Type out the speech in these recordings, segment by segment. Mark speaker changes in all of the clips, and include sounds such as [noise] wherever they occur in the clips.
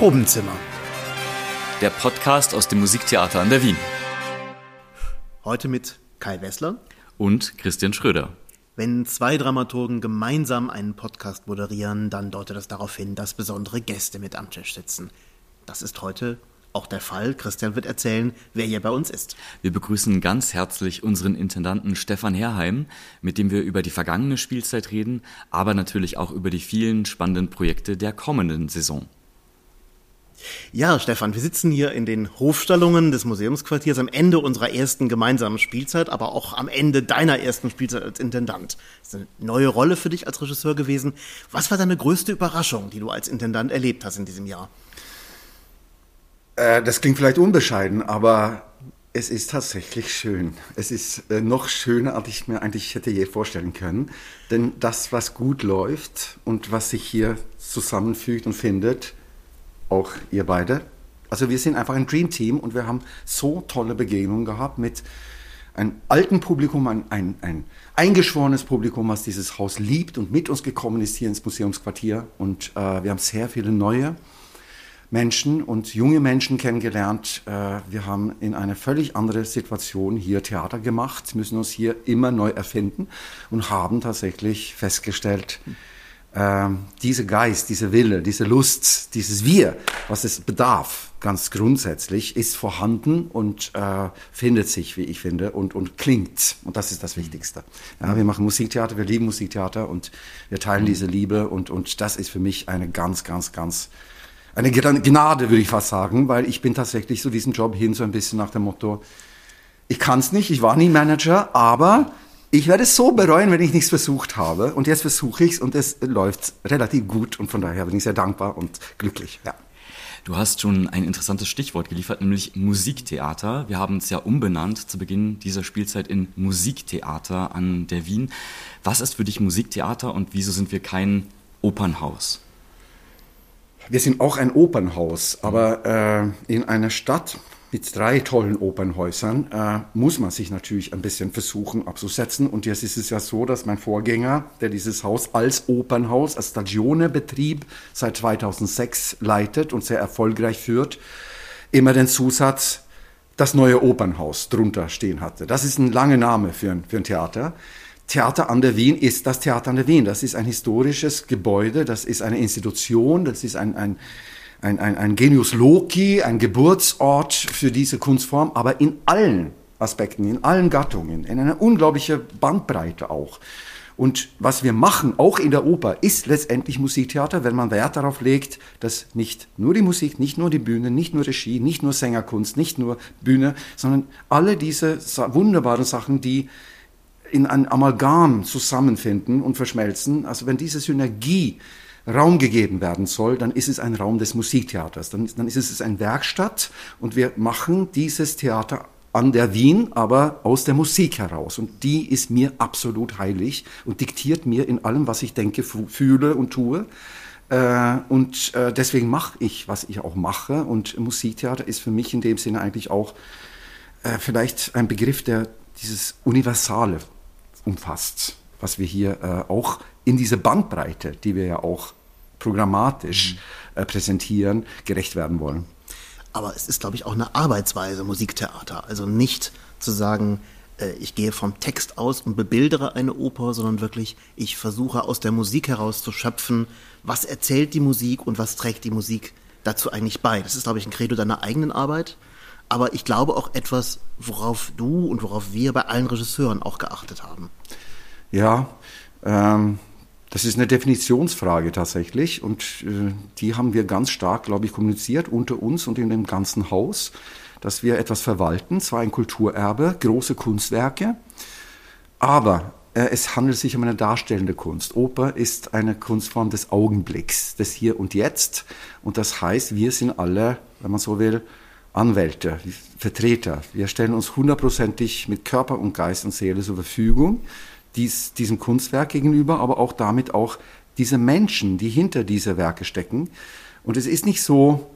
Speaker 1: Probenzimmer.
Speaker 2: Der Podcast aus dem Musiktheater an der Wien.
Speaker 1: Heute mit Kai Wessler
Speaker 2: und Christian Schröder.
Speaker 1: Wenn zwei Dramaturgen gemeinsam einen Podcast moderieren, dann deutet das darauf hin, dass besondere Gäste mit am Tisch sitzen. Das ist heute auch der Fall. Christian wird erzählen, wer hier bei uns ist.
Speaker 2: Wir begrüßen ganz herzlich unseren Intendanten Stefan Herheim, mit dem wir über die vergangene Spielzeit reden, aber natürlich auch über die vielen spannenden Projekte der kommenden Saison.
Speaker 1: Ja, Stefan, wir sitzen hier in den Hofstallungen des Museumsquartiers am Ende unserer ersten gemeinsamen Spielzeit, aber auch am Ende deiner ersten Spielzeit als Intendant. Das ist eine neue Rolle für dich als Regisseur gewesen. Was war deine größte Überraschung, die du als Intendant erlebt hast in diesem Jahr?
Speaker 3: Äh, das klingt vielleicht unbescheiden, aber es ist tatsächlich schön. Es ist äh, noch schöner, als ich mir eigentlich hätte je vorstellen können. Denn das, was gut läuft und was sich hier zusammenfügt und findet, auch ihr beide. Also wir sind einfach ein Dream Team und wir haben so tolle Begegnungen gehabt mit einem alten Publikum, ein, ein, ein eingeschworenes Publikum, was dieses Haus liebt und mit uns gekommen ist hier ins Museumsquartier. Und äh, wir haben sehr viele neue Menschen und junge Menschen kennengelernt. Äh, wir haben in eine völlig andere Situation hier Theater gemacht, müssen uns hier immer neu erfinden und haben tatsächlich festgestellt, ähm, diese Geist, diese Wille, diese Lust, dieses Wir, was es bedarf, ganz grundsätzlich, ist vorhanden und äh, findet sich, wie ich finde, und, und klingt. Und das ist das Wichtigste. Ja, wir machen Musiktheater, wir lieben Musiktheater und wir teilen diese Liebe und, und das ist für mich eine ganz, ganz, ganz, eine Gnade, würde ich fast sagen, weil ich bin tatsächlich so diesen Job hin so ein bisschen nach dem Motto, ich kann es nicht, ich war nie Manager, aber ich werde es so bereuen, wenn ich nichts versucht habe. Und jetzt versuche ich es und es läuft relativ gut. Und von daher bin ich sehr dankbar und glücklich. Ja.
Speaker 2: Du hast schon ein interessantes Stichwort geliefert, nämlich Musiktheater. Wir haben es ja umbenannt zu Beginn dieser Spielzeit in Musiktheater an der Wien. Was ist für dich Musiktheater und wieso sind wir kein Opernhaus?
Speaker 3: Wir sind auch ein Opernhaus, aber äh, in einer Stadt, mit drei tollen Opernhäusern äh, muss man sich natürlich ein bisschen versuchen abzusetzen. Und jetzt ist es ja so, dass mein Vorgänger, der dieses Haus als Opernhaus, als Stagionebetrieb seit 2006 leitet und sehr erfolgreich führt, immer den Zusatz das neue Opernhaus drunter stehen hatte. Das ist ein langer Name für ein, für ein Theater. Theater an der Wien ist das Theater an der Wien. Das ist ein historisches Gebäude, das ist eine Institution, das ist ein, ein ein, ein, ein Genius Loci, ein Geburtsort für diese Kunstform, aber in allen Aspekten, in allen Gattungen, in einer unglaublichen Bandbreite auch. Und was wir machen, auch in der Oper, ist letztendlich Musiktheater, wenn man Wert darauf legt, dass nicht nur die Musik, nicht nur die Bühne, nicht nur Regie, nicht nur Sängerkunst, nicht nur Bühne, sondern alle diese wunderbaren Sachen, die in ein Amalgam zusammenfinden und verschmelzen. Also wenn diese Synergie Raum gegeben werden soll, dann ist es ein Raum des Musiktheaters. Dann, dann ist es ein Werkstatt und wir machen dieses Theater an der Wien, aber aus der Musik heraus. Und die ist mir absolut heilig und diktiert mir in allem, was ich denke, fühle und tue. Äh, und äh, deswegen mache ich, was ich auch mache. Und Musiktheater ist für mich in dem Sinne eigentlich auch äh, vielleicht ein Begriff, der dieses Universale umfasst, was wir hier auch in diese Bandbreite, die wir ja auch programmatisch mhm. äh, präsentieren, gerecht werden wollen.
Speaker 1: Aber es ist, glaube ich, auch eine Arbeitsweise, Musiktheater. Also nicht zu sagen, äh, ich gehe vom Text aus und bebildere eine Oper, sondern wirklich, ich versuche aus der Musik heraus zu schöpfen, was erzählt die Musik und was trägt die Musik dazu eigentlich bei. Das ist, glaube ich, ein Credo deiner eigenen Arbeit. Aber ich glaube auch etwas, worauf du und worauf wir bei allen Regisseuren auch geachtet haben.
Speaker 3: Ja, ähm, das ist eine Definitionsfrage tatsächlich und äh, die haben wir ganz stark, glaube ich, kommuniziert unter uns und in dem ganzen Haus, dass wir etwas verwalten, zwar ein Kulturerbe, große Kunstwerke, aber äh, es handelt sich um eine darstellende Kunst. Oper ist eine Kunstform des Augenblicks, des Hier und Jetzt und das heißt, wir sind alle, wenn man so will, Anwälte, Vertreter. Wir stellen uns hundertprozentig mit Körper und Geist und Seele zur Verfügung dies, diesem Kunstwerk gegenüber, aber auch damit auch diese Menschen, die hinter diese Werke stecken. Und es ist nicht so,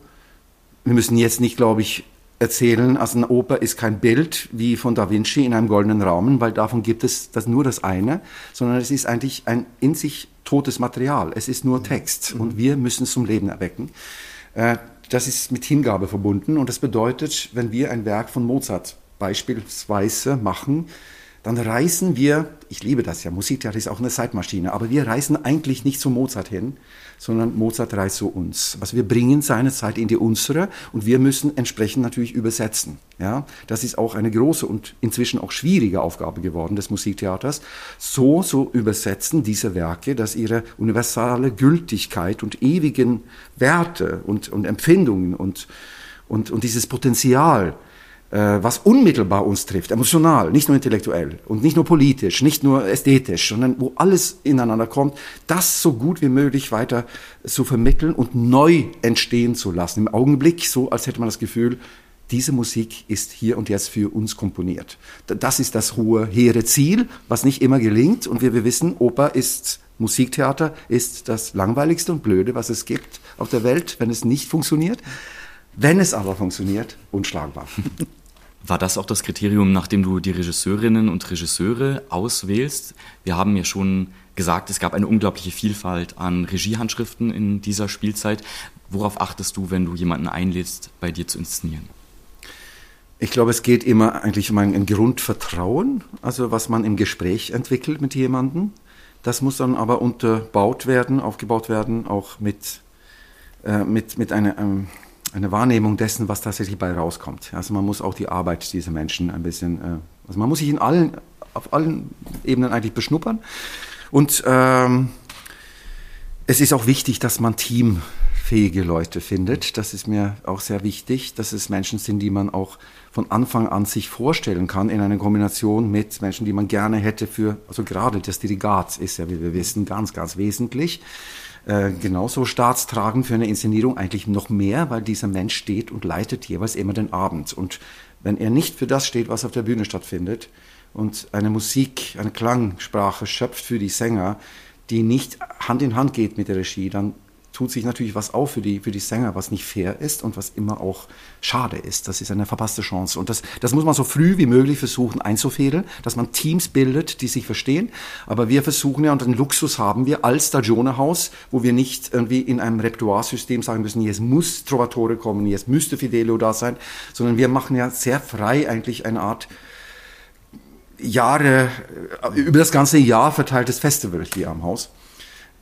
Speaker 3: wir müssen jetzt nicht, glaube ich, erzählen, also eine Oper ist kein Bild wie von Da Vinci in einem goldenen Rahmen, weil davon gibt es das nur das eine, sondern es ist eigentlich ein in sich totes Material. Es ist nur Text mhm. und wir müssen es zum Leben erwecken. Äh, das ist mit Hingabe verbunden und das bedeutet, wenn wir ein Werk von Mozart beispielsweise machen, dann reisen wir, ich liebe das ja, Musiktheater ist auch eine Zeitmaschine, aber wir reisen eigentlich nicht zu Mozart hin, sondern Mozart reist zu uns. Also wir bringen seine Zeit in die unsere und wir müssen entsprechend natürlich übersetzen. Ja, das ist auch eine große und inzwischen auch schwierige Aufgabe geworden des Musiktheaters, so zu übersetzen diese Werke, dass ihre universale Gültigkeit und ewigen Werte und, und Empfindungen und, und, und dieses Potenzial was unmittelbar uns trifft, emotional, nicht nur intellektuell und nicht nur politisch, nicht nur ästhetisch, sondern wo alles ineinander kommt, das so gut wie möglich weiter zu vermitteln und neu entstehen zu lassen. Im Augenblick so, als hätte man das Gefühl, diese Musik ist hier und jetzt für uns komponiert. Das ist das hohe, hehre Ziel, was nicht immer gelingt. Und wie wir wissen, Oper ist Musiktheater, ist das langweiligste und blöde, was es gibt auf der Welt, wenn es nicht funktioniert. Wenn es aber funktioniert, unschlagbar. [laughs]
Speaker 2: War das auch das Kriterium, nachdem du die Regisseurinnen und Regisseure auswählst? Wir haben ja schon gesagt, es gab eine unglaubliche Vielfalt an Regiehandschriften in dieser Spielzeit. Worauf achtest du, wenn du jemanden einlädst, bei dir zu inszenieren?
Speaker 3: Ich glaube, es geht immer eigentlich um ein, Grundvertrauen, also was man im Gespräch entwickelt mit jemandem. Das muss dann aber unterbaut werden, aufgebaut werden, auch mit, äh, mit, mit einer, ähm, eine Wahrnehmung dessen, was tatsächlich bei rauskommt. Also man muss auch die Arbeit dieser Menschen ein bisschen, äh, also man muss sich in allen, auf allen Ebenen eigentlich beschnuppern. Und ähm, es ist auch wichtig, dass man teamfähige Leute findet. Das ist mir auch sehr wichtig, dass es Menschen sind, die man auch von Anfang an sich vorstellen kann in einer Kombination mit Menschen, die man gerne hätte für, also gerade das Dirigat ist ja, wie wir wissen, ganz, ganz wesentlich. Äh, genauso staatstragend für eine Inszenierung, eigentlich noch mehr, weil dieser Mensch steht und leitet jeweils immer den Abend. Und wenn er nicht für das steht, was auf der Bühne stattfindet, und eine Musik, eine Klangsprache schöpft für die Sänger, die nicht Hand in Hand geht mit der Regie, dann tut sich natürlich was auf für die, für die Sänger, was nicht fair ist und was immer auch schade ist. Das ist eine verpasste Chance. Und das, das muss man so früh wie möglich versuchen einzufädeln, dass man Teams bildet, die sich verstehen. Aber wir versuchen ja, und den Luxus haben wir als Stagione-Haus, wo wir nicht irgendwie in einem Repertoire-System sagen müssen, jetzt muss Trovatore kommen, jetzt müsste Fidelio da sein, sondern wir machen ja sehr frei eigentlich eine Art Jahre, über das ganze Jahr verteiltes Festival hier am Haus.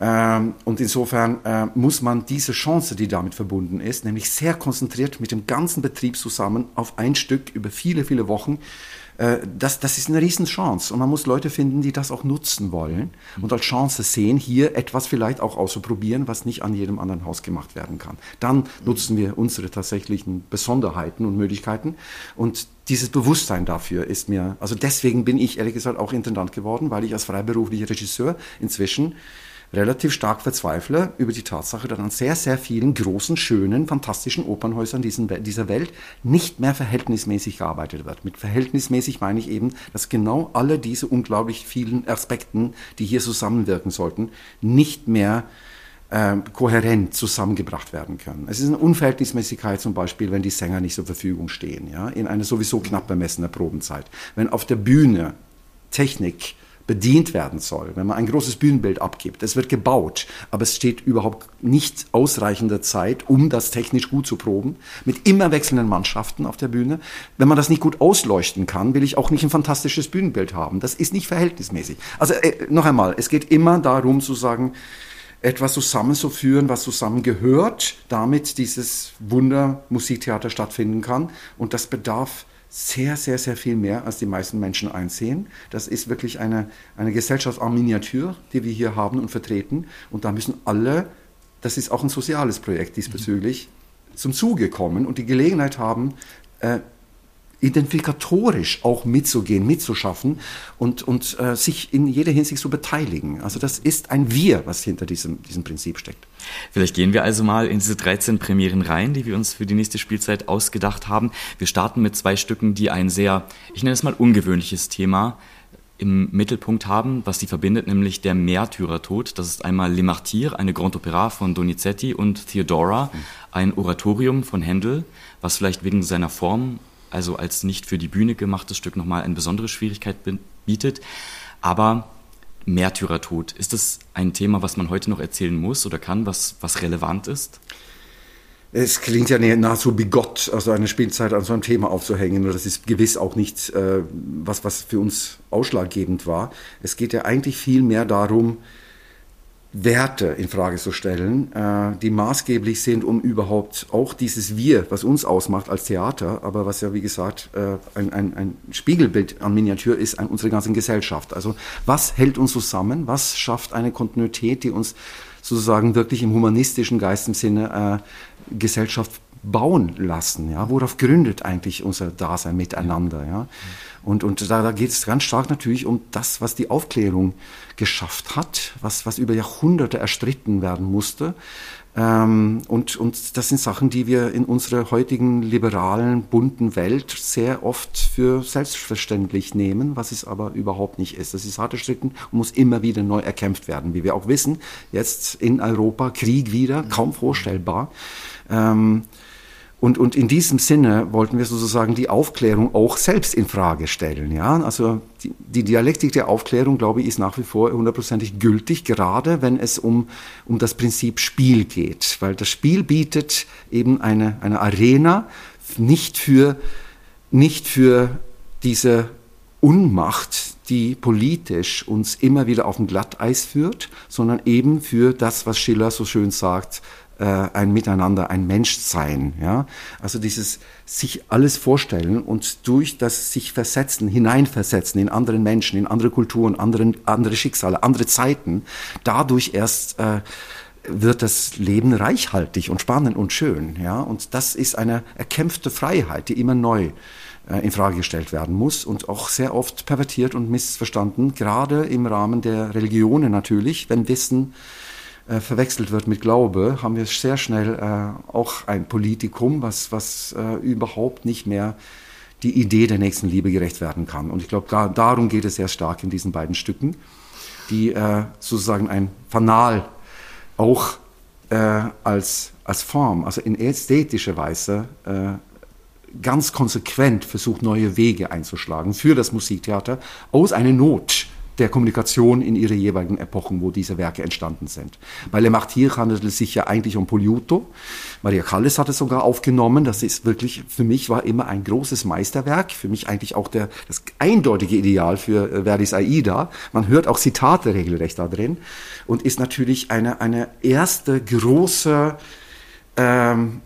Speaker 3: Ähm, und insofern äh, muss man diese Chance, die damit verbunden ist, nämlich sehr konzentriert mit dem ganzen Betrieb zusammen auf ein Stück über viele, viele Wochen, äh, das, das ist eine Riesenchance. Und man muss Leute finden, die das auch nutzen wollen und als Chance sehen, hier etwas vielleicht auch auszuprobieren, was nicht an jedem anderen Haus gemacht werden kann. Dann nutzen wir unsere tatsächlichen Besonderheiten und Möglichkeiten. Und dieses Bewusstsein dafür ist mir, also deswegen bin ich ehrlich gesagt auch Intendant geworden, weil ich als freiberuflicher Regisseur inzwischen relativ stark verzweifle über die Tatsache, dass an sehr, sehr vielen großen, schönen, fantastischen Opernhäusern diesen, dieser Welt nicht mehr verhältnismäßig gearbeitet wird. Mit verhältnismäßig meine ich eben, dass genau alle diese unglaublich vielen Aspekten, die hier zusammenwirken sollten, nicht mehr äh, kohärent zusammengebracht werden können. Es ist eine Unverhältnismäßigkeit zum Beispiel, wenn die Sänger nicht zur Verfügung stehen, ja, in einer sowieso knapp bemessenen Probenzeit. Wenn auf der Bühne Technik bedient werden soll, wenn man ein großes Bühnenbild abgibt. Es wird gebaut, aber es steht überhaupt nicht ausreichender Zeit, um das technisch gut zu proben, mit immer wechselnden Mannschaften auf der Bühne. Wenn man das nicht gut ausleuchten kann, will ich auch nicht ein fantastisches Bühnenbild haben. Das ist nicht verhältnismäßig. Also äh, noch einmal, es geht immer darum zu sagen, etwas zusammenzuführen, was zusammengehört, damit dieses Wunder Musiktheater stattfinden kann. Und das bedarf sehr, sehr, sehr viel mehr, als die meisten Menschen einsehen. Das ist wirklich eine, eine Gesellschaft en Miniatur, die wir hier haben und vertreten. Und da müssen alle, das ist auch ein soziales Projekt diesbezüglich, mhm. zum Zuge kommen und die Gelegenheit haben, äh, identifikatorisch auch mitzugehen, mitzuschaffen und, und äh, sich in jeder Hinsicht zu beteiligen. Also das ist ein Wir, was hinter diesem, diesem Prinzip steckt.
Speaker 2: Vielleicht gehen wir also mal in diese 13 Premieren rein, die wir uns für die nächste Spielzeit ausgedacht haben. Wir starten mit zwei Stücken, die ein sehr, ich nenne es mal ungewöhnliches Thema im Mittelpunkt haben, was sie verbindet, nämlich der Märtyrertod. Das ist einmal Le Martyr, eine Grand Opera von Donizetti und Theodora, ein Oratorium von Händel, was vielleicht wegen seiner Form also als nicht für die Bühne gemachtes Stück nochmal eine besondere Schwierigkeit bietet. Aber Märtyrertod, ist das ein Thema, was man heute noch erzählen muss oder kann, was, was relevant ist?
Speaker 3: Es klingt ja nahezu bigott, also eine Spielzeit an so einem Thema aufzuhängen. Das ist gewiss auch nicht äh, was, was für uns ausschlaggebend war. Es geht ja eigentlich viel mehr darum, Werte in Frage zu stellen, äh, die maßgeblich sind, um überhaupt auch dieses Wir, was uns ausmacht als Theater, aber was ja wie gesagt äh, ein, ein, ein Spiegelbild an Miniatur ist an unserer ganzen Gesellschaft. Also was hält uns zusammen? Was schafft eine Kontinuität, die uns sozusagen wirklich im humanistischen Geist im Sinne äh, Gesellschaft bauen lassen? Ja, worauf gründet eigentlich unser Dasein miteinander? Ja. Und, und da, da geht es ganz stark natürlich um das, was die Aufklärung geschafft hat, was, was über Jahrhunderte erstritten werden musste. Ähm, und, und das sind Sachen, die wir in unserer heutigen liberalen, bunten Welt sehr oft für selbstverständlich nehmen, was es aber überhaupt nicht ist. Das ist hart erstritten und muss immer wieder neu erkämpft werden. Wie wir auch wissen, jetzt in Europa Krieg wieder, kaum vorstellbar. Ähm, und, und in diesem Sinne wollten wir sozusagen die Aufklärung auch selbst in Frage stellen. Ja? Also die, die Dialektik der Aufklärung, glaube ich, ist nach wie vor hundertprozentig gültig, gerade wenn es um, um das Prinzip Spiel geht. Weil das Spiel bietet eben eine, eine Arena nicht für, nicht für diese Unmacht, die politisch uns immer wieder auf ein Glatteis führt, sondern eben für das, was Schiller so schön sagt, äh, ein Miteinander, ein Menschsein. Ja? Also dieses sich alles vorstellen und durch das sich versetzen, hineinversetzen in anderen Menschen, in andere Kulturen, anderen, andere Schicksale, andere Zeiten, dadurch erst äh, wird das Leben reichhaltig und spannend und schön. Ja? Und das ist eine erkämpfte Freiheit, die immer neu äh, in Frage gestellt werden muss und auch sehr oft pervertiert und missverstanden, gerade im Rahmen der Religionen natürlich, wenn Wissen äh, verwechselt wird mit Glaube, haben wir sehr schnell äh, auch ein Politikum, was, was äh, überhaupt nicht mehr die Idee der nächsten Liebe gerecht werden kann. Und ich glaube, da, darum geht es sehr stark in diesen beiden Stücken, die äh, sozusagen ein Fanal auch äh, als, als Form, also in ästhetischer Weise, äh, ganz konsequent versucht, neue Wege einzuschlagen für das Musiktheater aus einer Not der Kommunikation in ihre jeweiligen Epochen, wo diese Werke entstanden sind. Bei Le Martyr handelt es sich ja eigentlich um Poliuto. Maria Callas hat es sogar aufgenommen. Das ist wirklich, für mich war immer ein großes Meisterwerk. Für mich eigentlich auch der, das eindeutige Ideal für äh, Verdis Aida. Man hört auch Zitate regelrecht da drin. Und ist natürlich eine, eine erste große, ähm,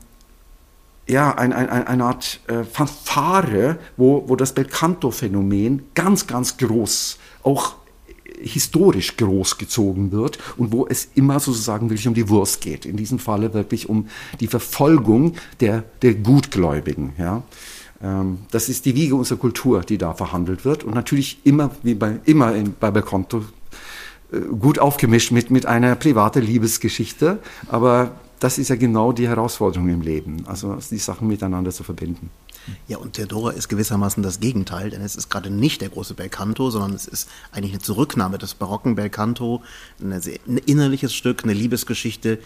Speaker 3: ja, ein, ein, eine Art äh, Fanfare, wo, wo das Belcanto-Phänomen ganz, ganz groß auch historisch großgezogen wird und wo es immer sozusagen wirklich um die Wurst geht. In diesem Falle wirklich um die Verfolgung der, der Gutgläubigen. Ja. Ähm, das ist die Wiege unserer Kultur, die da verhandelt wird und natürlich immer, wie bei, immer in, bei Belcanto, äh, gut aufgemischt mit, mit einer privaten Liebesgeschichte, aber das ist ja genau die Herausforderung im Leben, also die Sachen miteinander zu verbinden.
Speaker 1: Ja, und Theodora ist gewissermaßen das Gegenteil, denn es ist gerade nicht der große Belcanto, sondern es ist eigentlich eine Zurücknahme des barocken Belcanto, ein innerliches Stück, eine Liebesgeschichte,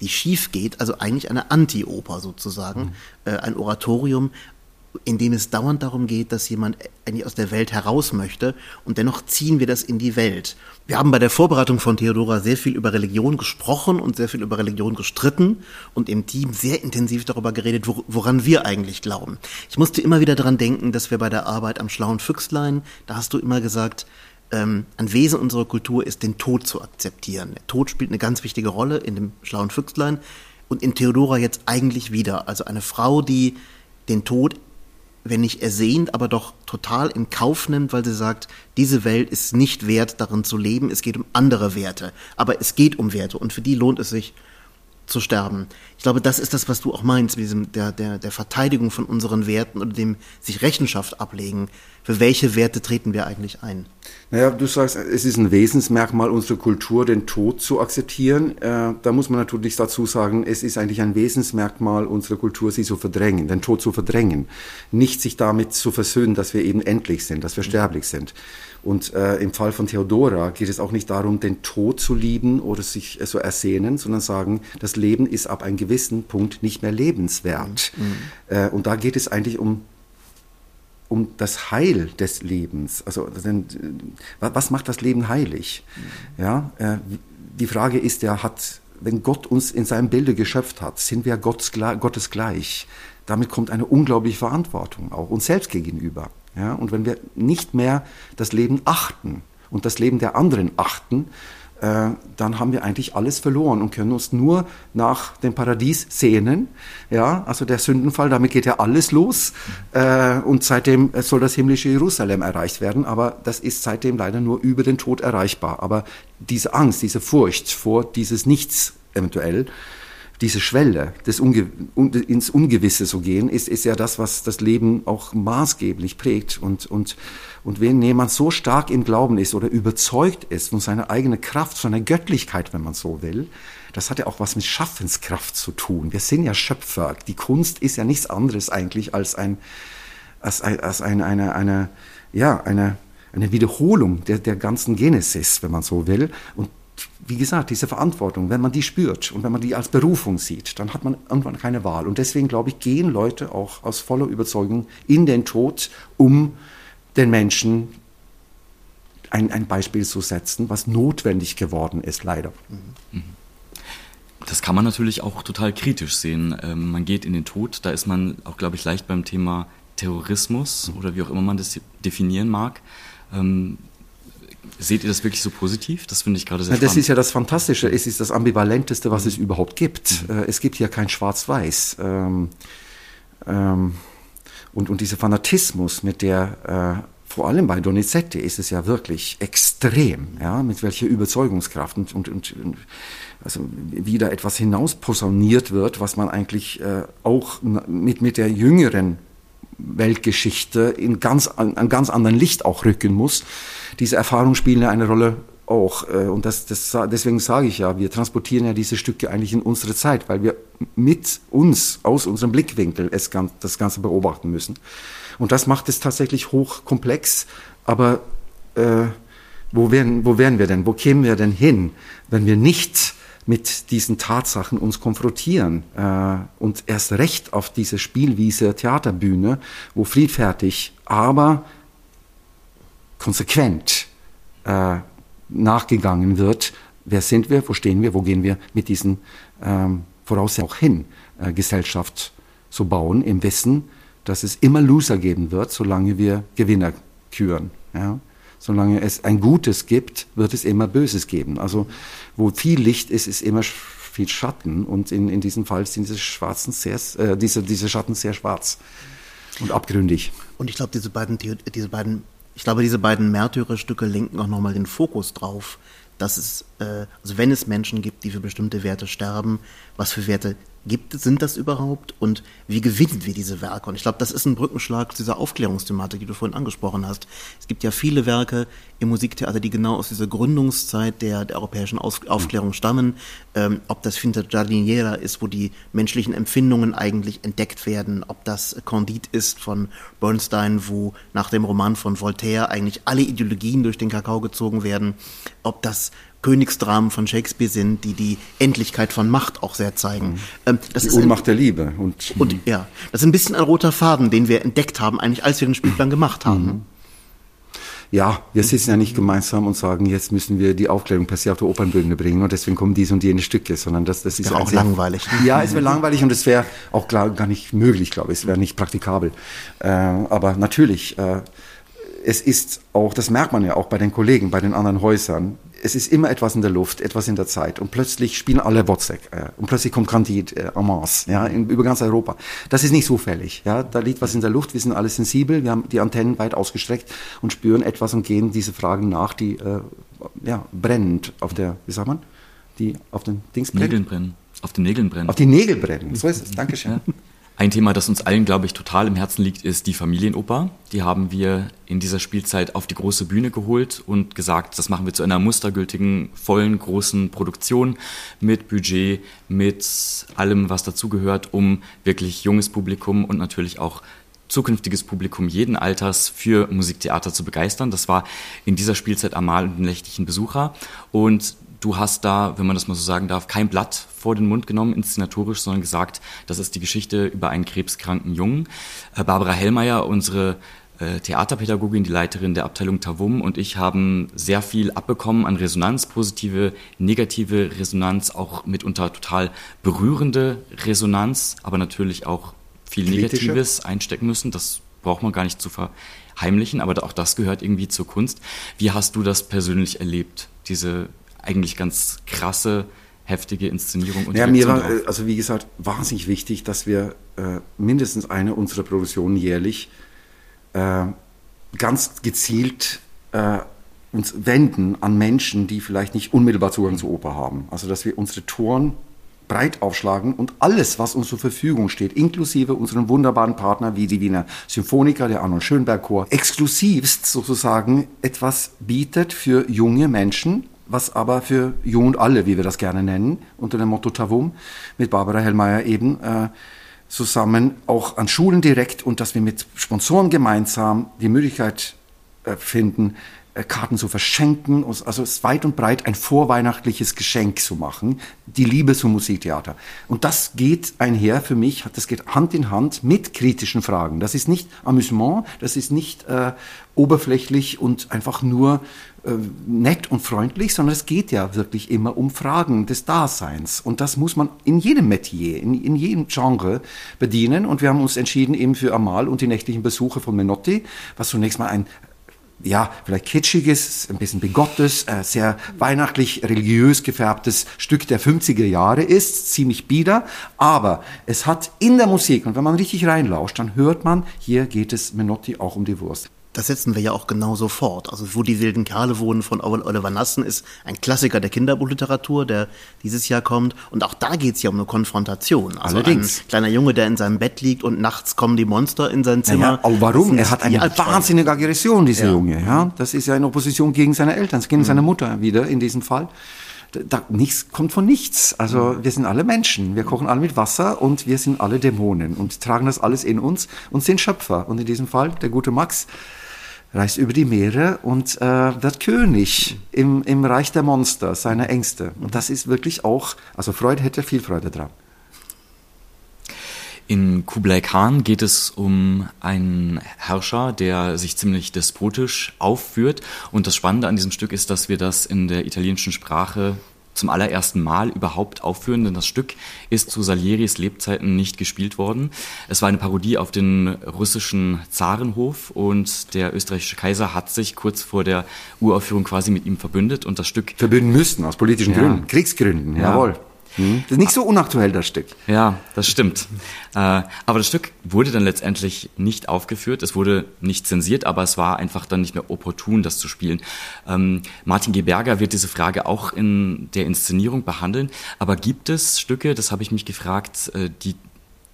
Speaker 1: die schief geht, also eigentlich eine Anti-Oper sozusagen, mhm. äh, ein Oratorium, in dem es dauernd darum geht, dass jemand eigentlich aus der Welt heraus möchte und dennoch ziehen wir das in die Welt. Wir haben bei der Vorbereitung von Theodora sehr viel über Religion gesprochen und sehr viel über Religion gestritten und im Team sehr intensiv darüber geredet, woran wir eigentlich glauben. Ich musste immer wieder daran denken, dass wir bei der Arbeit am schlauen Füchslein, da hast du immer gesagt, ähm, ein Wesen unserer Kultur ist, den Tod zu akzeptieren. Der Tod spielt eine ganz wichtige Rolle in dem schlauen Füchslein und in Theodora jetzt eigentlich wieder. Also eine Frau, die den Tod wenn nicht ersehnt, aber doch total in Kauf nimmt, weil sie sagt, diese Welt ist nicht wert, darin zu leben, es geht um andere Werte. Aber es geht um Werte und für die lohnt es sich zu sterben. Ich glaube, das ist das, was du auch meinst, mit diesem, der, der, der Verteidigung von unseren Werten oder dem sich Rechenschaft ablegen. Für welche Werte treten wir eigentlich ein?
Speaker 3: Naja, du sagst, es ist ein Wesensmerkmal unserer Kultur, den Tod zu akzeptieren. Äh, da muss man natürlich dazu sagen, es ist eigentlich ein Wesensmerkmal unserer Kultur, sie zu verdrängen, den Tod zu verdrängen. Nicht sich damit zu versöhnen, dass wir eben endlich sind, dass wir sterblich sind. Und äh, im Fall von Theodora geht es auch nicht darum, den Tod zu lieben oder sich äh, so ersehnen, sondern sagen, das Leben ist ab einem gewissen Punkt nicht mehr lebenswert. Mhm. Äh, und da geht es eigentlich um um das Heil des Lebens. Also äh, was macht das Leben heilig? Mhm. Ja, äh, die Frage ist ja, hat wenn Gott uns in seinem Bilde geschöpft hat, sind wir Gottes, Gottes gleich. Damit kommt eine unglaubliche Verantwortung auch uns selbst gegenüber. Ja? Und wenn wir nicht mehr das Leben achten und das Leben der anderen achten, äh, dann haben wir eigentlich alles verloren und können uns nur nach dem Paradies sehnen. Ja, also der Sündenfall, damit geht ja alles los. Äh, und seitdem soll das himmlische Jerusalem erreicht werden, aber das ist seitdem leider nur über den Tod erreichbar. Aber diese Angst, diese Furcht vor dieses Nichts eventuell, diese Schwelle des Unge ins Ungewisse zu gehen, ist, ist ja das, was das Leben auch maßgeblich prägt. Und, und, und wenn jemand so stark im Glauben ist oder überzeugt ist von seiner eigenen Kraft, seiner Göttlichkeit, wenn man so will, das hat ja auch was mit Schaffenskraft zu tun. Wir sind ja Schöpfer. Die Kunst ist ja nichts anderes eigentlich als ein, als, als eine, eine, eine, ja, eine, eine Wiederholung der, der ganzen Genesis, wenn man so will. Und wie gesagt, diese Verantwortung, wenn man die spürt und wenn man die als Berufung sieht, dann hat man irgendwann keine Wahl. Und deswegen, glaube ich, gehen Leute auch aus voller Überzeugung in den Tod, um den Menschen ein, ein Beispiel zu setzen, was notwendig geworden ist, leider.
Speaker 2: Das kann man natürlich auch total kritisch sehen. Ähm, man geht in den Tod, da ist man auch, glaube ich, leicht beim Thema Terrorismus oder wie auch immer man das definieren mag. Ähm, Seht ihr das wirklich so positiv? Das finde ich gerade sehr
Speaker 3: ja, Das ist ja das Fantastische. Es ist das Ambivalenteste, was es überhaupt gibt. Mhm. Es gibt ja kein Schwarz-Weiß. Ähm, ähm, und, und dieser Fanatismus, mit der äh, vor allem bei Donizetti ist es ja wirklich extrem, ja, mit welcher Überzeugungskraft und, und, und also wieder etwas hinausposauniert wird, was man eigentlich äh, auch mit, mit der jüngeren Weltgeschichte in ganz, an ganz anderen Licht auch rücken muss. Diese Erfahrungen spielen ja eine Rolle auch. Äh, und das, das, deswegen sage ich ja, wir transportieren ja diese Stücke eigentlich in unsere Zeit, weil wir mit uns, aus unserem Blickwinkel es, das Ganze beobachten müssen. Und das macht es tatsächlich hochkomplex. Aber äh, wo, wären, wo wären wir denn? Wo kämen wir denn hin, wenn wir nicht mit diesen Tatsachen uns konfrontieren äh, und erst recht auf diese Spielwiese Theaterbühne, wo friedfertig, aber konsequent äh, nachgegangen wird, wer sind wir, wo stehen wir, wo gehen wir mit diesen ähm, Voraussetzungen auch hin, äh, Gesellschaft zu bauen, im Wissen, dass es immer Loser geben wird, solange wir Gewinner küren. Ja? Solange es ein Gutes gibt, wird es immer Böses geben. Also wo viel Licht ist, ist immer viel Schatten. Und in, in diesem Fall sind diese, schwarzen sehr, äh, diese, diese Schatten sehr schwarz und abgründig.
Speaker 1: Und ich glaube, diese beiden, diese beiden, ich glaube, diese beiden Märtyrerstücke lenken auch nochmal den Fokus drauf, dass es, äh, also wenn es Menschen gibt, die für bestimmte Werte sterben, was für Werte gibt, sind das überhaupt und wie gewinnen wir diese Werke? Und ich glaube, das ist ein Brückenschlag zu dieser Aufklärungsthematik, die du vorhin angesprochen hast. Es gibt ja viele Werke im Musiktheater, die genau aus dieser Gründungszeit der, der europäischen Aus Aufklärung stammen. Ähm, ob das Finta Giardiniera ist, wo die menschlichen Empfindungen eigentlich entdeckt werden, ob das Candide ist von Bernstein, wo nach dem Roman von Voltaire eigentlich alle Ideologien durch den Kakao gezogen werden, ob das Königsdramen von Shakespeare sind, die die Endlichkeit von Macht auch sehr zeigen. Mhm.
Speaker 3: Ähm, das die ist Ohnmacht ein, der Liebe. Und,
Speaker 1: und ja, das ist ein bisschen ein roter Faden, den wir entdeckt haben, eigentlich als wir den Spielplan gemacht haben. Mhm.
Speaker 3: Ja, wir sitzen ja nicht gemeinsam und sagen, jetzt müssen wir die Aufklärung per se auf die Opernbühne bringen und deswegen kommen diese und jene Stücke, sondern das, das ist
Speaker 1: ja auch langweilig.
Speaker 3: Ja, es wäre langweilig und es wäre auch klar, gar nicht möglich, glaube ich. Es wäre nicht praktikabel. Äh, aber natürlich, äh, es ist auch, das merkt man ja auch bei den Kollegen, bei den anderen Häusern, es ist immer etwas in der Luft, etwas in der Zeit. Und plötzlich spielen alle Wozzeck. Äh, und plötzlich kommt Candide äh, en masse, ja, in, über ganz Europa. Das ist nicht zufällig. Ja, da liegt was in der Luft. Wir sind alle sensibel. Wir haben die Antennen weit ausgestreckt und spüren etwas und gehen diese Fragen nach, die äh, ja, brennend auf der, wie sagt man, die auf den Dings
Speaker 2: brennen. Nägeln brennen. Auf den Nägeln brennen.
Speaker 3: Auf die Nägel brennen. So ist es. Dankeschön. Ja.
Speaker 2: Ein Thema, das uns allen, glaube ich, total im Herzen liegt, ist die Familienoper. Die haben wir in dieser Spielzeit auf die große Bühne geholt und gesagt, das machen wir zu einer mustergültigen, vollen, großen Produktion mit Budget, mit allem, was dazugehört, um wirklich junges Publikum und natürlich auch zukünftiges Publikum jeden Alters für Musiktheater zu begeistern. Das war in dieser Spielzeit Amal und den nächtlichen Besucher. Und du hast da, wenn man das mal so sagen darf, kein Blatt vor den Mund genommen, inszenatorisch, sondern gesagt, das ist die Geschichte über einen krebskranken Jungen. Äh, Barbara Hellmeier, unsere äh, Theaterpädagogin, die Leiterin der Abteilung Tavum und ich haben sehr viel abbekommen an Resonanz, positive, negative Resonanz, auch mitunter total berührende Resonanz, aber natürlich auch viel
Speaker 3: Kritische?
Speaker 2: Negatives einstecken müssen. Das braucht man gar nicht zu verheimlichen, aber auch das gehört irgendwie zur Kunst. Wie hast du das persönlich erlebt, diese eigentlich ganz krasse, heftige Inszenierung und
Speaker 3: Ja, mir war,
Speaker 2: darauf?
Speaker 3: äh, also wie gesagt, wahnsinnig wichtig, dass wir äh, mindestens eine unserer Produktionen jährlich äh, ganz gezielt äh, uns wenden an Menschen, die vielleicht nicht unmittelbar Zugang zur Oper haben. Also dass wir unsere Toren breit aufschlagen und alles, was uns zur Verfügung steht, inklusive unseren wunderbaren Partner wie die Wiener Symphoniker, der Arnold Schönberg Chor, exklusivst sozusagen etwas bietet für junge Menschen, was aber für Jung und Alle, wie wir das gerne nennen, unter dem Motto Tavum, mit Barbara Hellmeier eben, äh, zusammen auch an Schulen direkt und dass wir mit Sponsoren gemeinsam die Möglichkeit äh, finden, äh, Karten zu verschenken, also es weit und breit ein vorweihnachtliches Geschenk zu machen, die Liebe zum Musiktheater. Und das geht einher für mich, das geht Hand in Hand mit kritischen Fragen. Das ist nicht Amüsement, das ist nicht äh, oberflächlich und einfach nur nett und freundlich, sondern es geht ja wirklich immer um Fragen des Daseins. Und das muss man in jedem Metier, in, in jedem Genre bedienen. Und wir haben uns entschieden eben für Amal und die nächtlichen Besuche von Menotti, was zunächst mal ein ja, vielleicht kitschiges, ein bisschen bigottes, äh, sehr weihnachtlich religiös gefärbtes Stück der 50er Jahre ist, ziemlich bieder, aber es hat in der Musik, und wenn man richtig reinlauscht, dann hört man, hier geht es Menotti auch um die Wurst.
Speaker 1: Das setzen wir ja auch genauso fort. Also wo die wilden Kerle wohnen von Oliver Nassen ist ein Klassiker der Kinderbuchliteratur, der dieses Jahr kommt. Und auch da geht's ja um eine Konfrontation. Also
Speaker 3: Allerdings.
Speaker 1: ein kleiner Junge, der in seinem Bett liegt und nachts kommen die Monster in sein Zimmer.
Speaker 3: Naja, aber warum? Er hat eine wahnsinnige Aggression, dieser
Speaker 1: Ja.
Speaker 3: Junge. Ja? Das ist ja in Opposition gegen seine Eltern, gegen
Speaker 1: Mhm.
Speaker 3: seine Mutter wieder in diesem Fall. Da, da, nichts kommt von nichts. Also
Speaker 1: Mhm.
Speaker 3: wir sind alle Menschen. Wir kochen alle mit Wasser und wir sind alle Dämonen und tragen das alles in uns und sind Schöpfer. Und in diesem Fall, der gute Max reist über die Meere und äh, wird König im, im Reich der Monster, seiner Ängste. Und das ist wirklich auch, also Freud hätte viel Freude dran.
Speaker 2: In Kublai Khan geht es um einen Herrscher, der sich ziemlich despotisch aufführt. Und das Spannende an diesem Stück ist, dass wir das in der italienischen Sprache zum allerersten Mal überhaupt aufführen, denn das Stück ist zu Salieris Lebzeiten nicht gespielt worden. Es war eine Parodie auf den russischen Zarenhof und der österreichische Kaiser hat sich kurz vor der Uraufführung quasi mit ihm verbündet und das Stück
Speaker 3: Verbünden müssten, aus politischen
Speaker 2: Ja.
Speaker 3: Gründen, Kriegsgründen,
Speaker 2: Ja.
Speaker 3: jawohl. Hm? Das ist nicht so unaktuell, das Stück.
Speaker 2: Ja, das stimmt. Äh, aber das Stück wurde dann letztendlich nicht aufgeführt. Es wurde nicht zensiert, aber es war einfach dann nicht mehr opportun, das zu spielen. Ähm, Martin G. Berger wird diese Frage auch in der Inszenierung behandeln. Aber gibt es Stücke, das habe ich mich gefragt, äh, die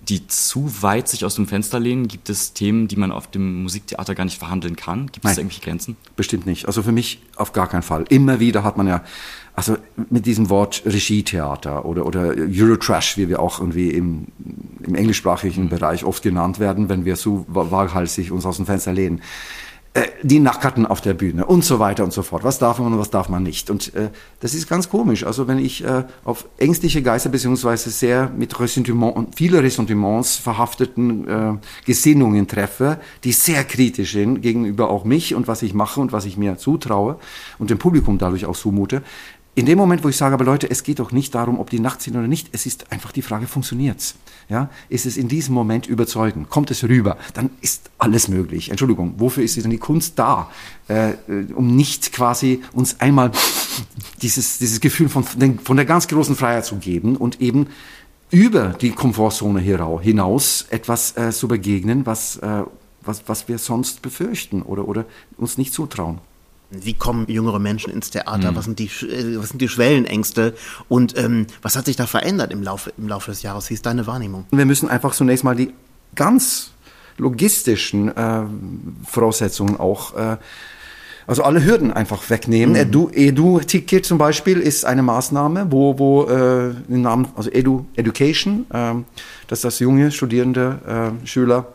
Speaker 2: die zu weit sich aus dem Fenster lehnen? Gibt es Themen, die man auf dem Musiktheater gar nicht verhandeln kann? Gibt es
Speaker 3: Nein.
Speaker 2: da irgendwelche Grenzen?
Speaker 3: Bestimmt nicht. Also für mich auf gar keinen Fall. Immer wieder hat man ja, also mit diesem Wort Regietheater oder, oder Eurotrash, wie wir auch irgendwie im, im englischsprachigen Bereich oft genannt werden, wenn wir so wa- waghalsig uns aus dem Fenster lehnen. Äh, die Nackerten auf der Bühne und so weiter und so fort. Was darf man und was darf man nicht? Und äh, das ist ganz komisch. Also wenn ich äh, auf ängstliche Geister beziehungsweise sehr mit Ressentiment und viele Ressentiments verhafteten äh, Gesinnungen treffe, die sehr kritisch sind gegenüber auch mich und was ich mache und was ich mir zutraue und dem Publikum dadurch auch zumute. In dem Moment, wo ich sage, aber Leute, es geht doch nicht darum, ob die nackt sind oder nicht, es ist einfach die Frage, funktioniert's? Ja? Ist es in diesem Moment überzeugend? Kommt es rüber? Dann ist alles möglich. Entschuldigung, wofür ist denn die Kunst da? Äh, äh, um nicht quasi uns einmal dieses, dieses Gefühl von, von der ganz großen Freiheit zu geben und eben über die Komfortzone hinaus etwas äh, zu begegnen, was, äh, was, was wir sonst befürchten oder, oder uns nicht zutrauen.
Speaker 1: Wie kommen jüngere Menschen ins Theater? Was, sind die, äh, was sind die Schwellenängste? Und ähm, was hat sich da verändert im Laufe, im Laufe des Jahres? Wie ist deine Wahrnehmung?
Speaker 3: Wir müssen einfach zunächst mal die ganz logistischen äh, Voraussetzungen auch, äh, also alle Hürden einfach wegnehmen. Edu, Edu-Ticket zum Beispiel ist eine Maßnahme, wo, wo äh, den Namen, also Edu, Education, ähm, dass das junge Studierende, äh, Schüler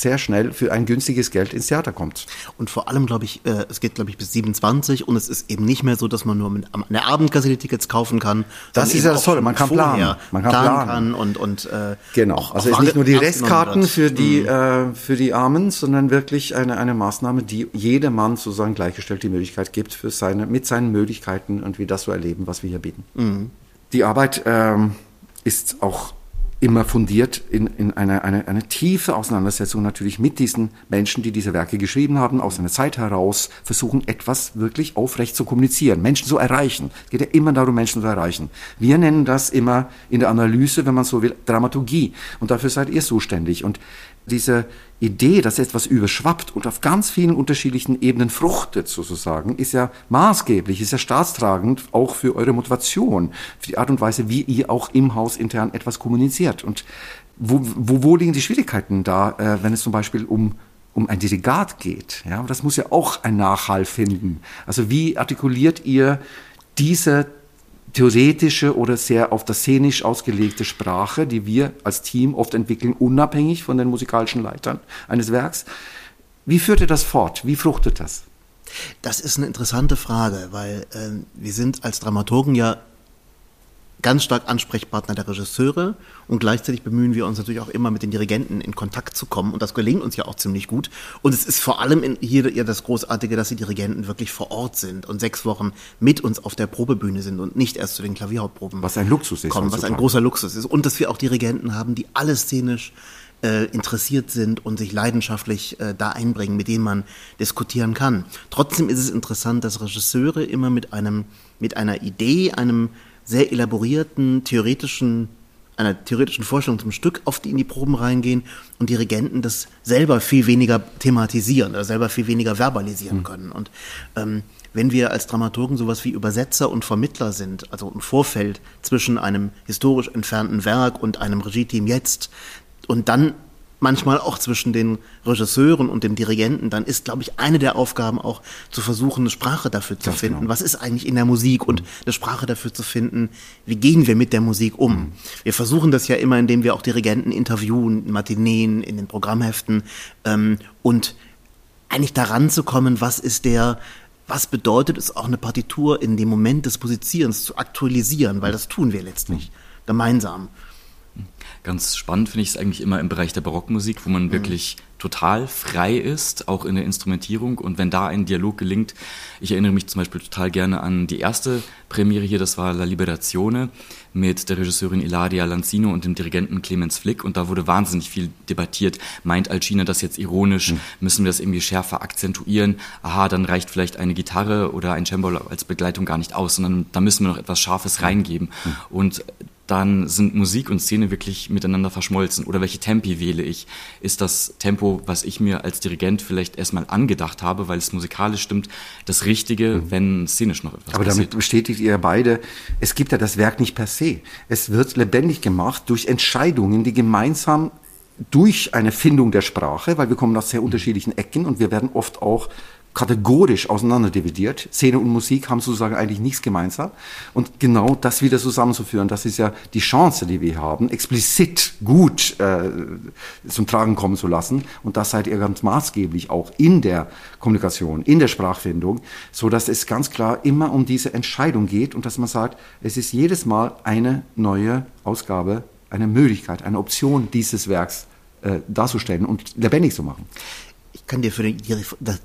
Speaker 3: sehr schnell für ein günstiges Geld ins Theater kommt.
Speaker 1: Und vor allem, glaube ich, äh, es geht, glaube ich, bis 27 und es ist eben nicht mehr so, dass man nur mit der Abendkasse die Tickets kaufen kann.
Speaker 3: Das ist ja das Tolle, man kann planen.
Speaker 1: Man kann planen, planen. Und, und
Speaker 3: äh, Genau, auch, also auch ist nicht nur die Restkarten für die, mhm. äh, für die Armen, sondern wirklich eine, eine Maßnahme, die jedem Mann sozusagen gleichgestellt die Möglichkeit gibt, für seine, mit seinen Möglichkeiten und wie das so erleben, was wir hier bieten. Mhm. Die Arbeit ähm, ist auch immer fundiert in, in eine, eine, eine tiefe Auseinandersetzung natürlich mit diesen Menschen, die diese Werke geschrieben haben, aus einer Zeit heraus versuchen, etwas wirklich aufrecht zu kommunizieren, Menschen zu erreichen. Es geht ja immer darum, Menschen zu erreichen. Wir nennen das immer in der Analyse, wenn man so will, Dramaturgie. Und dafür seid ihr zuständig. Und diese Idee, dass etwas überschwappt und auf ganz vielen unterschiedlichen Ebenen fruchtet, sozusagen, ist ja maßgeblich, ist ja staatstragend auch für eure Motivation, für die Art und Weise, wie ihr auch im Haus intern etwas kommuniziert. Und wo, wo, wo liegen die Schwierigkeiten da, äh, wenn es zum Beispiel um um ein Dirigat geht. Ja, das muss ja auch ein Nachhall finden. Also wie artikuliert ihr diese theoretische oder sehr auf das Szenisch ausgelegte Sprache, die wir als Team oft entwickeln, unabhängig von den musikalischen Leitern eines Werks. Wie führt ihr das fort? Wie fruchtet das?
Speaker 1: Das ist eine interessante Frage, weil äh, wir sind als Dramaturgen ja ganz stark Ansprechpartner der Regisseure und gleichzeitig bemühen wir uns natürlich auch immer mit den Dirigenten in Kontakt zu kommen und das gelingt uns ja auch ziemlich gut. Und es ist vor allem hier ja das Großartige, dass die Dirigenten wirklich vor Ort sind und sechs Wochen mit uns auf der Probebühne sind und nicht erst zu den Klavierhauptproben
Speaker 3: was ein Luxus ist,
Speaker 1: kommen, was ein großer Luxus ist und dass wir auch Dirigenten haben, die alle szenisch äh, interessiert sind und sich leidenschaftlich äh, da einbringen, mit denen man diskutieren kann. Trotzdem ist es interessant, dass Regisseure immer mit einem mit einer Idee, einem sehr elaborierten theoretischen einer theoretischen Vorstellung zum Stück oft in die Proben reingehen und Dirigenten das selber viel weniger thematisieren oder selber viel weniger verbalisieren mhm. können. Und ähm, wenn wir als Dramaturgen sowas wie Übersetzer und Vermittler sind, also im Vorfeld zwischen einem historisch entfernten Werk und einem Regie-Team jetzt, und dann manchmal auch zwischen den Regisseuren und dem Dirigenten, dann ist, glaube ich, eine der Aufgaben auch zu versuchen, eine Sprache dafür zu das finden. Genau. Was ist eigentlich in der Musik und eine Sprache dafür zu finden, wie gehen wir mit der Musik um? Mhm. Wir versuchen das ja immer, indem wir auch Dirigenten interviewen, in Matineen, in den Programmheften ähm, und eigentlich daran zu kommen, was ist der was bedeutet es auch eine Partitur in dem Moment des Musizierens zu aktualisieren, weil das tun wir letztlich mhm. gemeinsam.
Speaker 2: Ganz spannend finde ich es eigentlich immer im Bereich der Barockmusik, wo man mhm. wirklich total frei ist, auch in der Instrumentierung. Und wenn da ein Dialog gelingt, ich erinnere mich zum Beispiel total gerne an die erste Premiere hier, das war La Liberazione mit der Regisseurin Ilaria Lanzino und dem Dirigenten Clemens Flick. Und da wurde wahnsinnig viel debattiert. Meint Alcina das jetzt ironisch? Mhm. Müssen wir das irgendwie schärfer akzentuieren? Aha, dann reicht vielleicht eine Gitarre oder ein Cembalo als Begleitung gar nicht aus, sondern da müssen wir noch etwas Scharfes reingeben. Mhm. Und dann sind Musik und Szene wirklich miteinander verschmolzen. Oder welche Tempi wähle ich? Ist das Tempo, was ich mir als Dirigent vielleicht erstmal angedacht habe, weil es musikalisch stimmt, das Richtige, mhm. wenn szenisch noch etwas
Speaker 3: Aber passiert? damit bestätigt ihr beide, es gibt ja das Werk nicht per se. Es wird lebendig gemacht durch Entscheidungen, die gemeinsam durch eine Findung der Sprache, weil wir kommen aus sehr unterschiedlichen Ecken und wir werden oft auch kategorisch auseinanderdividiert. Szene und Musik haben sozusagen eigentlich nichts gemeinsam. Und genau das wieder zusammenzuführen, das ist ja die Chance, die wir haben, explizit gut äh, zum Tragen kommen zu lassen. Und das seid ihr ganz maßgeblich auch in der Kommunikation, in der Sprachfindung, so dass es ganz klar immer um diese Entscheidung geht und dass man sagt, es ist jedes Mal eine neue Ausgabe, eine Möglichkeit, eine Option dieses Werks äh, darzustellen und lebendig zu machen.
Speaker 1: Ich kann dir für den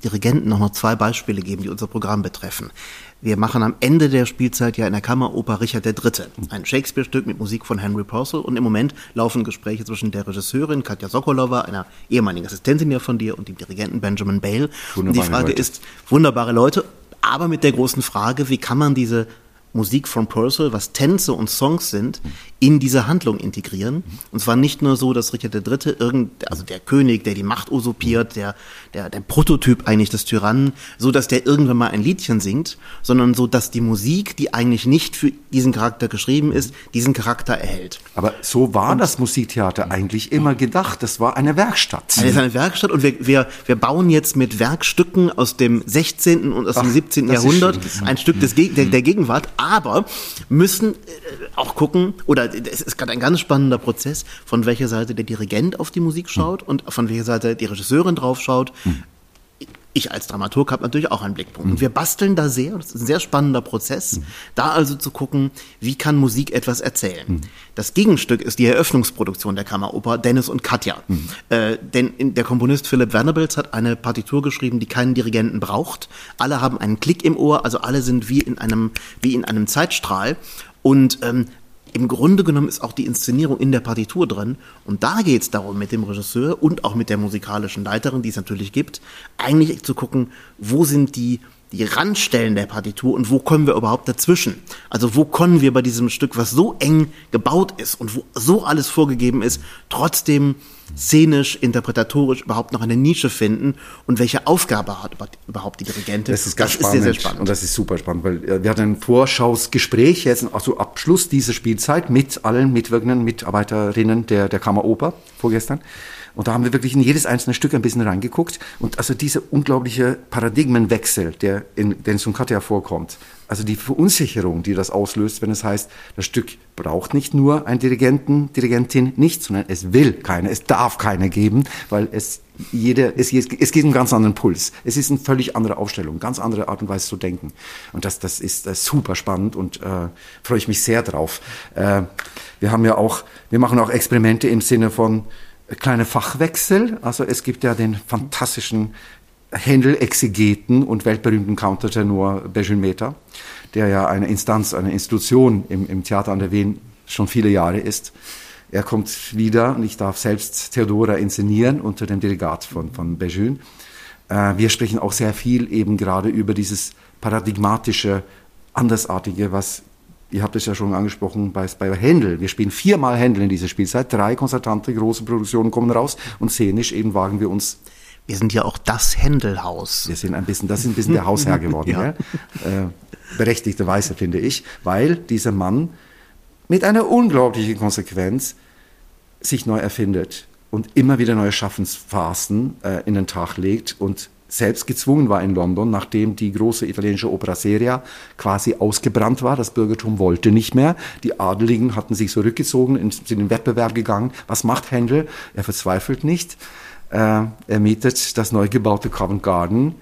Speaker 1: Dirigenten noch mal zwei Beispiele geben, die unser Programm betreffen. Wir machen am Ende der Spielzeit ja in der Kammeroper Richard III. Ein Shakespeare-Stück mit Musik von Henry Purcell und im Moment laufen Gespräche zwischen der Regisseurin Katja Sokolova, einer ehemaligen Assistentin ja von dir, und dem Dirigenten Benjamin Bale. Wunderbare und die Frage Leute. ist, wunderbare Leute, aber mit der großen Frage, wie kann man diese Musik von Purcell, was Tänze und Songs sind, in diese Handlung integrieren. Und zwar nicht nur so, dass Richard III., irgend, also der König, der die Macht usurpiert, der, der, der Prototyp eigentlich des Tyrannen, so dass der irgendwann mal ein Liedchen singt, sondern so, dass die Musik, die eigentlich nicht für diesen Charakter geschrieben ist, diesen Charakter erhält.
Speaker 3: Aber so war und, das Musiktheater eigentlich immer gedacht. Das war eine Werkstatt.
Speaker 1: Es ist eine Werkstatt und wir, wir, wir bauen jetzt mit Werkstücken aus dem 16. und aus Ach, dem 17. Jahrhundert ein Stück des, der, der Gegenwart, aber müssen äh, auch gucken oder es ist gerade ein ganz spannender Prozess, von welcher Seite der Dirigent auf die Musik schaut hm. und von welcher Seite die Regisseurin drauf schaut. Hm ich als Dramaturg habe natürlich auch einen Blickpunkt. Und wir basteln da sehr, das ist ein sehr spannender Prozess, mhm. da also zu gucken, wie kann Musik etwas erzählen. Mhm. Das Gegenstück ist die Eröffnungsproduktion der Kammeroper Dennis und Katja. Mhm. Äh, denn der Komponist Philipp Wernerbels hat eine Partitur geschrieben, die keinen Dirigenten braucht. Alle haben einen Klick im Ohr, also alle sind wie in einem, wie in einem Zeitstrahl. Und ähm, im Grunde genommen ist auch die Inszenierung in der Partitur drin. Und da geht es darum, mit dem Regisseur und auch mit der musikalischen Leiterin, die es natürlich gibt, eigentlich zu gucken, wo sind die die Randstellen der Partitur und wo kommen wir überhaupt dazwischen? Also wo können wir bei diesem Stück, was so eng gebaut ist und wo so alles vorgegeben ist, trotzdem szenisch, interpretatorisch überhaupt noch eine Nische finden und welche Aufgabe hat überhaupt die Dirigentin?
Speaker 3: Das ist ganz das spannend. Ist sehr, sehr spannend. Und das ist super spannend, weil äh, wir hatten ein Vorschausgespräch jetzt, also Abschluss dieser Spielzeit mit allen mitwirkenden Mitarbeiterinnen der, der Kammeroper vorgestern. Und da haben wir wirklich in jedes einzelne Stück ein bisschen reingeguckt. Und also dieser unglaubliche Paradigmenwechsel, der in den Sunkatia vorkommt, also die Verunsicherung, die das auslöst, wenn es heißt, das Stück braucht nicht nur einen Dirigenten, Dirigentin, nicht, sondern es will keine, es darf keine geben, weil es jeder, es, es geht einen ganz anderen Puls. Es ist eine völlig andere Aufstellung, ganz andere Art und Weise zu denken. Und das, das ist das ist super spannend und äh, freue ich mich sehr drauf. Äh, wir haben ja auch, wir machen auch Experimente im Sinne von, kleine Fachwechsel. Also es gibt ja den fantastischen Händel-Exegeten und weltberühmten Countertenor Benjamin Mehta, der ja eine Instanz, eine Institution im, im Theater an der Wien schon viele Jahre ist. Er kommt wieder und ich darf selbst Theodora inszenieren unter dem Delegat von, von Bejun. Äh, wir sprechen auch sehr viel eben gerade über dieses paradigmatische, andersartige, was ihr habt es ja schon angesprochen, bei, bei Händel. Wir spielen viermal Händel in dieser Spielzeit. Drei konzertante große Produktionen kommen raus und szenisch eben wagen wir uns.
Speaker 1: Wir sind ja auch das Händelhaus.
Speaker 3: Wir sind ein bisschen, das ist ein bisschen der Hausherr geworden. [laughs] ja. Äh, berechtigterweise finde ich, weil dieser Mann mit einer unglaublichen Konsequenz sich neu erfindet und immer wieder neue Schaffensphasen äh, in den Tag legt und selbst gezwungen war in London, nachdem die große italienische Opera Seria quasi ausgebrannt war. Das Bürgertum wollte nicht mehr. Die Adeligen hatten sich zurückgezogen, sind in den Wettbewerb gegangen. Was macht Händel? Er verzweifelt nicht. Äh, er mietet das neu gebaute Covent Garden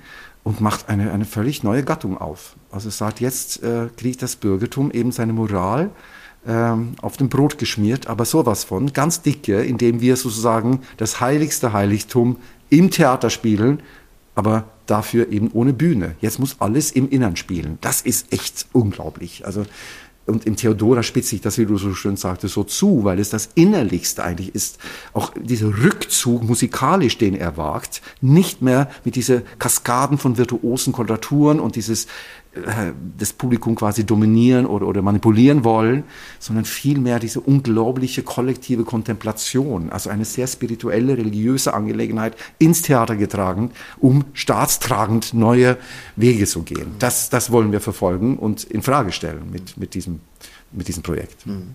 Speaker 3: und macht eine, eine völlig neue Gattung auf. Also sagt, jetzt äh, kriegt das Bürgertum eben seine Moral ähm, auf dem Brot geschmiert, aber sowas von, ganz dicke, indem wir sozusagen das heiligste Heiligtum im Theater spielen aber dafür eben ohne Bühne. Jetzt muss alles im Innern spielen. Das ist echt unglaublich. Also und im Theodora spitze ich das, wie du so schön sagtest, so zu, weil es das Innerlichste eigentlich ist. Auch dieser Rückzug musikalisch, den er wagt, nicht mehr mit dieser Kaskaden von virtuosen Koloraturen und dieses das Publikum quasi dominieren oder, oder manipulieren wollen, sondern vielmehr diese unglaubliche kollektive Kontemplation, also eine sehr spirituelle, religiöse Angelegenheit ins Theater getragen, um staatstragend neue Wege zu gehen. Das, das wollen wir verfolgen und in Frage stellen mit, mit diesem mit diesem Projekt. Mhm.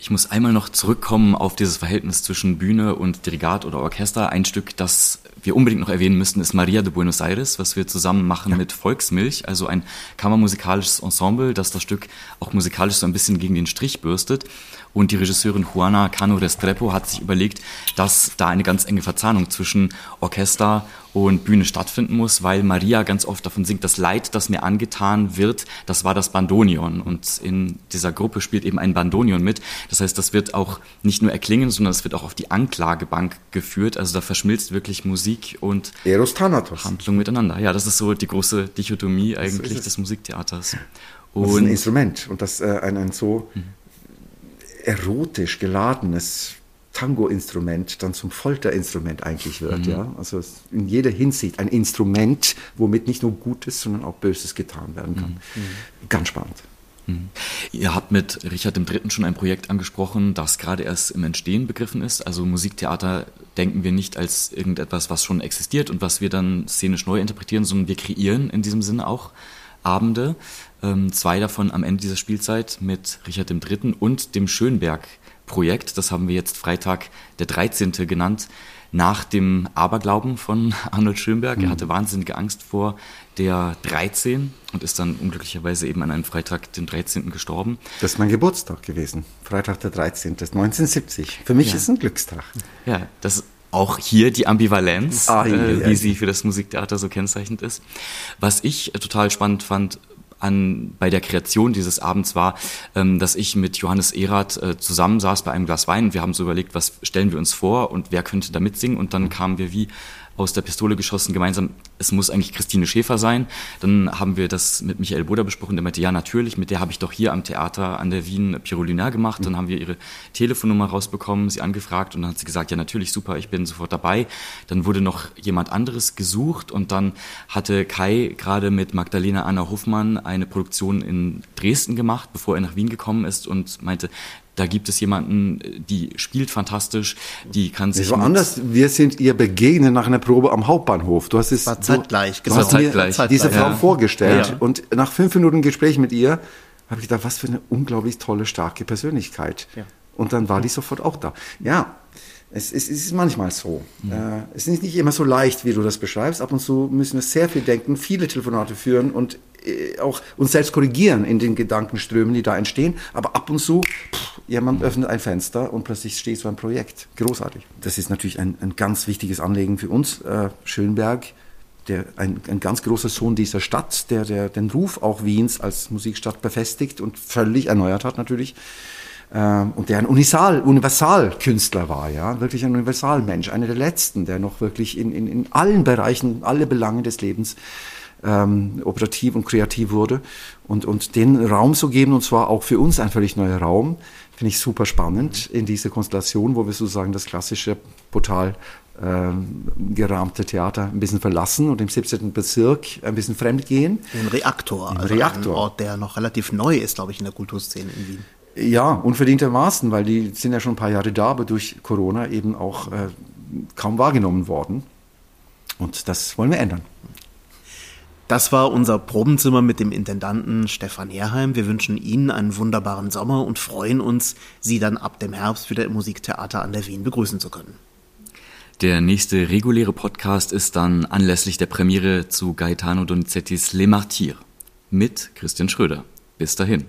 Speaker 2: Ich muss einmal noch zurückkommen auf dieses Verhältnis zwischen Bühne und Dirigat oder Orchester. Ein Stück, das wir unbedingt noch erwähnen müssten, ist Maria de Buenos Aires, was wir zusammen machen ja. mit Volksmilch, also ein kammermusikalisches Ensemble, das das Stück auch musikalisch so ein bisschen gegen den Strich bürstet. Und die Regisseurin Juana Cano Restrepo hat sich überlegt, dass da eine ganz enge Verzahnung zwischen Orchester und Bühne stattfinden muss, weil Maria ganz oft davon singt, das Leid, das mir angetan wird, das war das Bandonion. Und in dieser Gruppe spielt eben ein Bandonion mit. Das heißt, das wird auch nicht nur erklingen, sondern es wird auch auf die Anklagebank geführt. Also da verschmilzt wirklich Musik und
Speaker 3: Eros Thanatos.
Speaker 2: Handlung miteinander. Ja, das ist so die große Dichotomie eigentlich des Musiktheaters.
Speaker 3: Und das ist ein Instrument und das äh, ein, ein so mhm erotisch geladenes Tango-Instrument dann zum Folterinstrument eigentlich wird. Mhm. Ja? Also in jeder Hinsicht ein Instrument, womit nicht nur Gutes, sondern auch Böses getan werden kann. Mhm. Ganz spannend.
Speaker 2: Mhm. Ihr habt mit Richard III. schon ein Projekt angesprochen, das gerade erst im Entstehen begriffen ist. Also Musiktheater denken wir nicht als irgendetwas, was schon existiert und was wir dann szenisch neu interpretieren, sondern wir kreieren in diesem Sinne auch Abende. Ähm, zwei davon am Ende dieser Spielzeit mit Richard III. und dem Schönberg Projekt. Das haben wir jetzt Freitag der 13. genannt nach dem Aberglauben von [laughs] Arnold Schönberg. Mhm. Er hatte wahnsinnige Angst vor der 13 und ist dann unglücklicherweise eben an einem Freitag, den 13. gestorben.
Speaker 3: Das ist mein Geburtstag gewesen. Freitag der 13. Das ist 1970. Für mich ja. ist ein Glückstag.
Speaker 2: Ja, das ist auch hier die Ambivalenz, ah, äh, wie sie für das Musiktheater so kennzeichnend ist. Was ich total spannend fand, an, bei der Kreation dieses Abends war, ähm, dass ich mit Johannes Erath äh, zusammensaß bei einem Glas Wein. Wir haben so überlegt, was stellen wir uns vor und wer könnte da mitsingen und dann kamen wir wie aus der Pistole geschossen, gemeinsam, es muss eigentlich Christine Schäfer sein. Dann haben wir das mit Michael Boder besprochen, der meinte, ja natürlich, mit der habe ich doch hier am Theater an der Wien Pirolina gemacht. Dann haben wir ihre Telefonnummer rausbekommen, sie angefragt und dann hat sie gesagt, ja natürlich, super, ich bin sofort dabei. Dann wurde noch jemand anderes gesucht und dann hatte Kai gerade mit Magdalena Anna Hofmann eine Produktion in Dresden gemacht, bevor er nach Wien gekommen ist und meinte, da gibt es jemanden, die spielt fantastisch, die kann sich.
Speaker 3: Es war anders. Wir sind ihr begegnet nach einer Probe am Hauptbahnhof. Du hast es
Speaker 1: war zeitgleich.
Speaker 3: Du, du hast zeitgleich. Mir diese Frau ja. vorgestellt ja. und nach fünf Minuten Gespräch mit ihr habe ich gedacht, was für eine unglaublich tolle, starke Persönlichkeit. Ja. Und dann war die sofort auch da. Ja, es, es, es ist manchmal so. Mhm. Äh, es ist nicht immer so leicht, wie du das beschreibst. Ab und zu müssen wir sehr viel denken, viele Telefonate führen und äh, auch uns selbst korrigieren in den Gedankenströmen, die da entstehen. Aber ab und zu, pff, jemand öffnet ein Fenster und plötzlich steht so ein Projekt. Großartig. Das ist natürlich ein, ein ganz wichtiges Anliegen für uns. Äh, Schönberg, der, ein, ein ganz großer Sohn dieser Stadt, der, der den Ruf auch Wiens als Musikstadt befestigt und völlig erneuert hat natürlich. Ähm, und der ein Unisal, Universalkünstler war, ja, wirklich ein Universalmensch, einer der letzten, der noch wirklich in, in, in allen Bereichen, alle Belange des Lebens ähm, operativ und kreativ wurde. Und, und den Raum zu geben, und zwar auch für uns ein völlig neuer Raum, finde ich super spannend in dieser Konstellation, wo wir sozusagen das klassische, brutal ähm, gerahmte Theater ein bisschen verlassen und im 17. Bezirk ein bisschen fremd gehen.
Speaker 1: Ein Reaktor,
Speaker 3: ein also Reaktor.
Speaker 1: ein Ort, der noch relativ neu ist, glaube ich, in der Kulturszene in Wien.
Speaker 3: Ja, unverdientermaßen, weil die sind ja schon ein paar Jahre da, aber durch Corona eben auch äh, kaum wahrgenommen worden. Und das wollen wir ändern.
Speaker 1: Das war unser Probenzimmer mit dem Intendanten Stefan Herheim. Wir wünschen Ihnen einen wunderbaren Sommer und freuen uns, Sie dann ab dem Herbst wieder im Musiktheater an der Wien begrüßen zu können.
Speaker 2: Der nächste reguläre Podcast ist dann anlässlich der Premiere zu Gaetano Donizettis Les Martyrs mit Christian Schröder. Bis dahin.